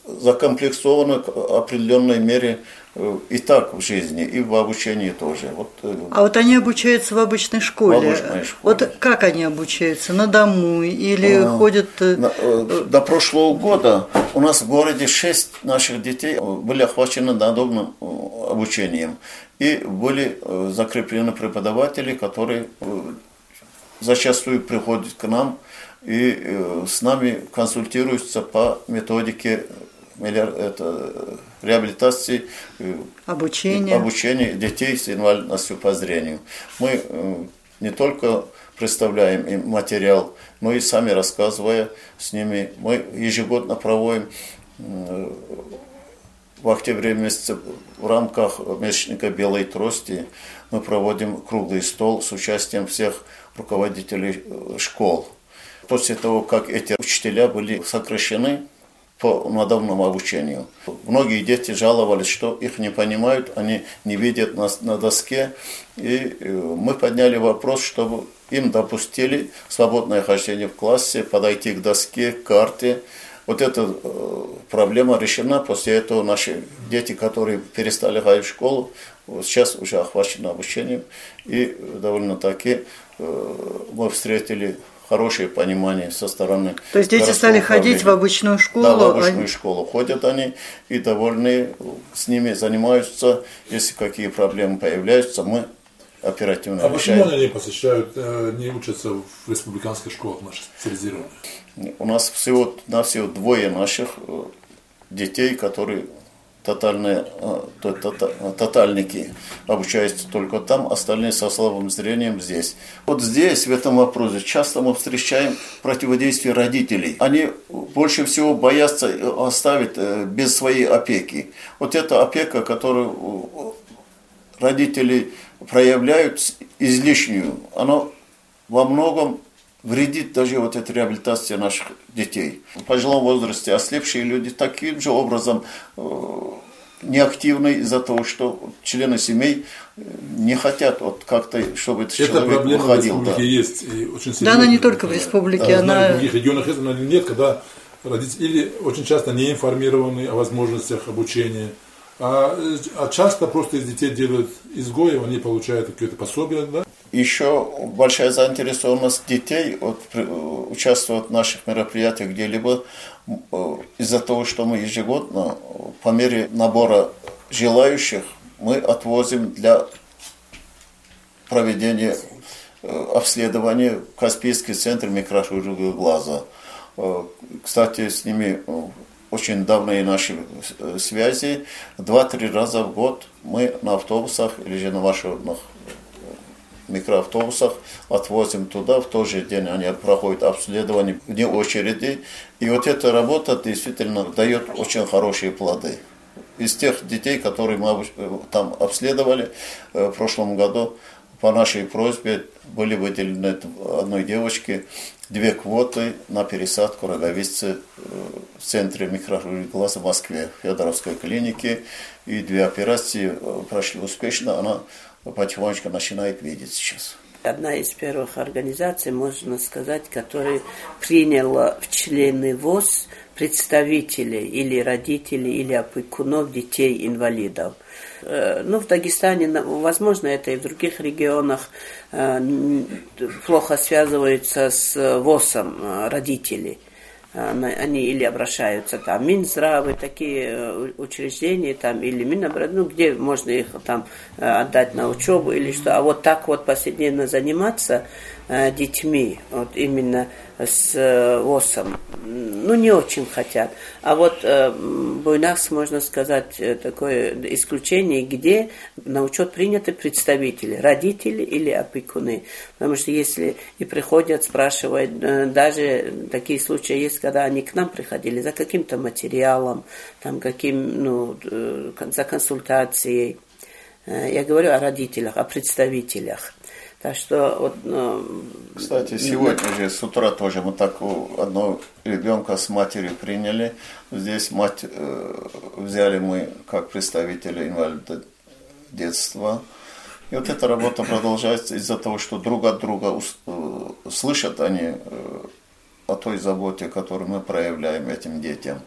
закомплексованы к определенной мере э, и так в жизни, и в обучении тоже. Вот, э, а вот они обучаются в обычной школе. В обычной школе. Вот как они обучаются? На дому или а, ходят... На, до прошлого года у нас в городе шесть наших детей были охвачены надобным обучением. И были закреплены преподаватели, которые зачастую приходят к нам и э, с нами консультируются по методике это, реабилитации, э, обучения. обучения детей с инвалидностью по зрению. Мы э, не только представляем им материал, но и сами рассказывая с ними. Мы ежегодно проводим в октябре месяце в рамках месячника «Белой трости» мы проводим круглый стол с участием всех руководителей школ после того, как эти учителя были сокращены по надомному обучению. Многие дети жаловались, что их не понимают, они не видят на, на доске. И э, мы подняли вопрос, чтобы им допустили свободное хождение в классе, подойти к доске, к карте. Вот эта э, проблема решена. После этого наши дети, которые перестали ходить в школу, сейчас уже охвачены обучением. И довольно-таки э, мы встретили хорошее понимание со стороны. То есть дети стали ходить в обычную школу? Да, в обычную они... школу ходят они и довольны, с ними занимаются. Если какие проблемы появляются, мы оперативно а решаем. А почему они не посещают, э, не учатся в республиканских школах наших специализированных? У нас всего, на всего двое наших э, детей, которые тотальные, а, тотальники обучаются только там, остальные со слабым зрением здесь. Вот здесь, в этом вопросе, часто мы встречаем противодействие родителей. Они больше всего боятся оставить э, без своей опеки. Вот эта опека, которую родители проявляют излишнюю, она во многом вредит даже вот эта реабилитация наших детей. В пожилом возрасте ослепшие люди таким же образом э, неактивны из-за того, что члены семей э, не хотят вот как-то, чтобы этот Эта человек проблема выходил. в республике да. есть. И очень да, она не только в республике, а, она... В других регионах есть, но нет, когда родители или очень часто не информированы о возможностях обучения, а, а часто просто из детей делают изгоев, они получают какие-то пособия, да? Еще большая заинтересованность детей вот, участвовать в наших мероприятиях где-либо из-за того, что мы ежегодно по мере набора желающих мы отвозим для проведения обследования в Каспийский центр микрохирургии глаза. Кстати, с ними очень давние наши связи. Два-три раза в год мы на автобусах или же на маршрутных микроавтобусах, отвозим туда, в тот же день они проходят обследование вне очереди. И вот эта работа действительно дает очень хорошие плоды. Из тех детей, которые мы там обследовали э, в прошлом году, по нашей просьбе были выделены одной девочке две квоты на пересадку роговицы э, в центре микрохирургии глаза в Москве, в Федоровской клинике. И две операции э, прошли успешно. Она потихонечку начинает видеть сейчас. Одна из первых организаций, можно сказать, которая приняла в члены ВОЗ представителей или родителей, или опекунов детей-инвалидов. Э, ну, в Дагестане, возможно, это и в других регионах э, плохо связываются с э, родителей они или обращаются там Минздравы, такие э, учреждения там, или Минобраз, ну, где можно их там э, отдать на учебу или что. А вот так вот повседневно заниматься э, детьми, вот именно с э, ВОСом, ну, не очень хотят. А вот э, Буйнакс, можно сказать, э, такое исключение, где на учет приняты представители, родители или опекуны. Потому что если и приходят, спрашивают, э, даже такие случаи есть, когда они к нам приходили за каким-то материалом, там, каким, ну, э, за консультацией. Э, я говорю о родителях, о представителях. Так что вот, ну, Кстати, сегодня же с утра тоже мы так одного ребенка с матерью приняли. Здесь мать э, взяли мы как представители инвалида детства. И вот эта работа продолжается из-за того, что друг от друга э, слышат они э, о той заботе, которую мы проявляем этим детям.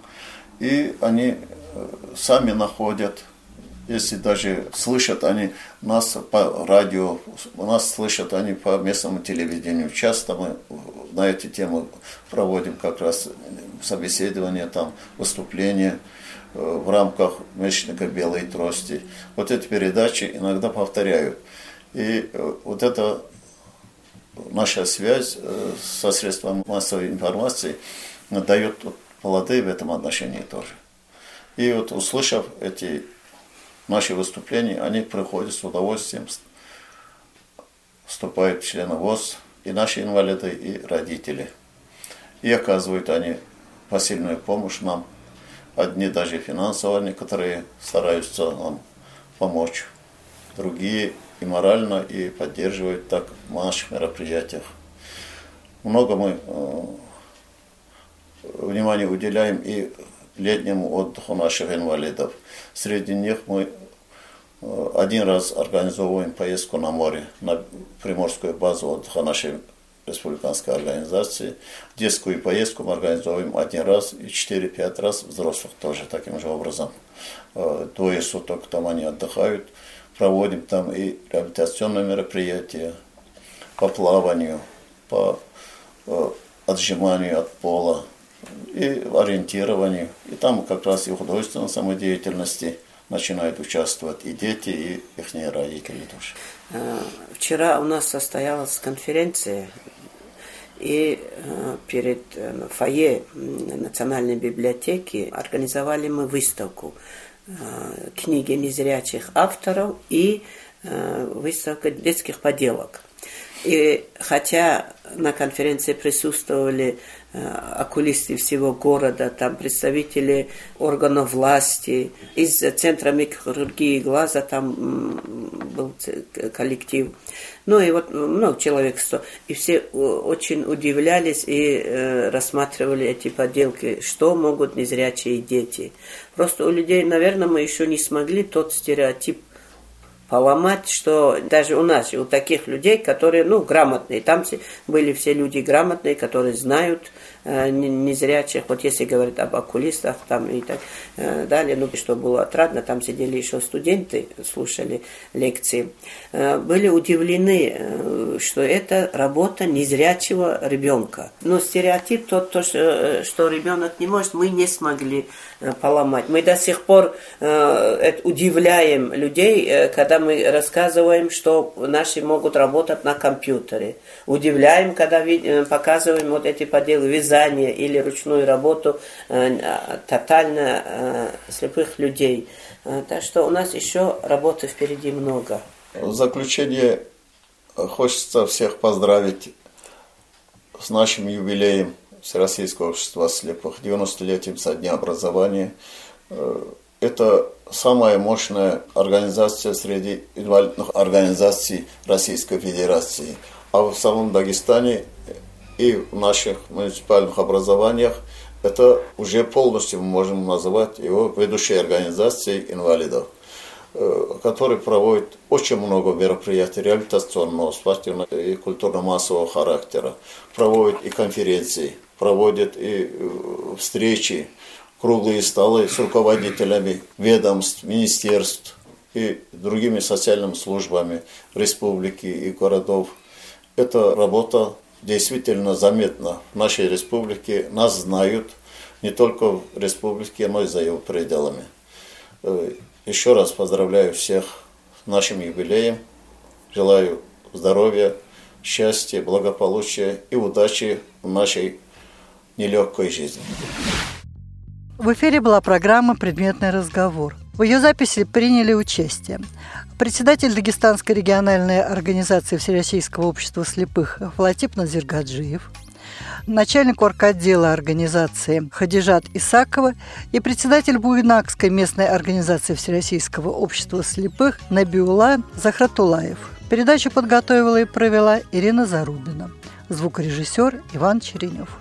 И они э, сами находят если даже слышат они нас по радио, нас слышат они по местному телевидению. Часто мы на эти темы проводим как раз собеседования, там, выступления э, в рамках месячника «Белой трости». Вот эти передачи иногда повторяют. И э, вот эта наша связь э, со средством массовой информации дает плоды в этом отношении тоже. И вот услышав эти наши выступления, они приходят с удовольствием, вступают в члены ВОЗ, и наши инвалиды, и родители. И оказывают они посильную помощь нам. Одни даже финансово, некоторые стараются нам помочь. Другие и морально, и поддерживают так в наших мероприятиях. Много мы э, внимания уделяем и летнему отдыху наших инвалидов. Среди них мы э, один раз организовываем поездку на море, на приморскую базу отдыха нашей республиканской организации. Детскую поездку мы организовываем один раз и 4-5 раз взрослых тоже таким же образом. Э, двое суток там они отдыхают, проводим там и реабилитационные мероприятия по плаванию, по э, отжиманию от пола, и ориентированию. И там как раз и художественной самодеятельности начинают участвовать и дети, и их родители тоже. Э, вчера у нас состоялась конференция, и э, перед э, фойе Национальной библиотеки организовали мы выставку книги незрячих авторов и выставка детских поделок. И хотя на конференции присутствовали окулисты всего города, там представители органов власти, из Центра микрохирургии глаза там был коллектив. Ну и вот много человек сто. И все очень удивлялись и э, рассматривали эти поделки, что могут незрячие дети. Просто у людей, наверное, мы еще не смогли тот стереотип поломать, что даже у нас, у таких людей, которые, ну, грамотные, там были все люди грамотные, которые знают э, незрячих, вот если говорить об окулистах там и так далее, ну, что было отрадно, там сидели еще студенты, слушали лекции, э, были удивлены, что это работа незрячего ребенка. Но стереотип тот, то, что, что ребенок не может, мы не смогли поломать. Мы до сих пор удивляем людей, когда мы рассказываем, что наши могут работать на компьютере. Удивляем, когда показываем вот эти поделы вязания или ручную работу тотально слепых людей. Так что у нас еще работы впереди много. В заключение хочется всех поздравить с нашим юбилеем Всероссийского общества слепых, 90-летием со дня образования. Это самая мощная организация среди инвалидных организаций Российской Федерации. А в самом Дагестане и в наших муниципальных образованиях это уже полностью мы можем назвать его ведущей организацией инвалидов, э, который проводит очень много мероприятий реабилитационного, спортивного и культурно-массового характера, проводит и конференции, проводит и э, встречи, круглые столы с руководителями ведомств, министерств и другими социальными службами республики и городов. Эта работа действительно заметна в нашей республике. Нас знают не только в республике, но и за его пределами. Э, еще раз поздравляю всех с нашим юбилеем. Желаю здоровья, счастья, благополучия и удачи в нашей нелегкой жизни. В эфире была программа «Предметный разговор». В ее записи приняли участие председатель Дагестанской региональной организации Всероссийского общества слепых Флатип Назиргаджиев, начальник орготдела организации Хадижат Исакова и председатель Буйнакской местной организации Всероссийского общества слепых Набиула Захратулаев. Передачу подготовила и провела Ирина Зарубина. Звукорежиссер Иван Черенев.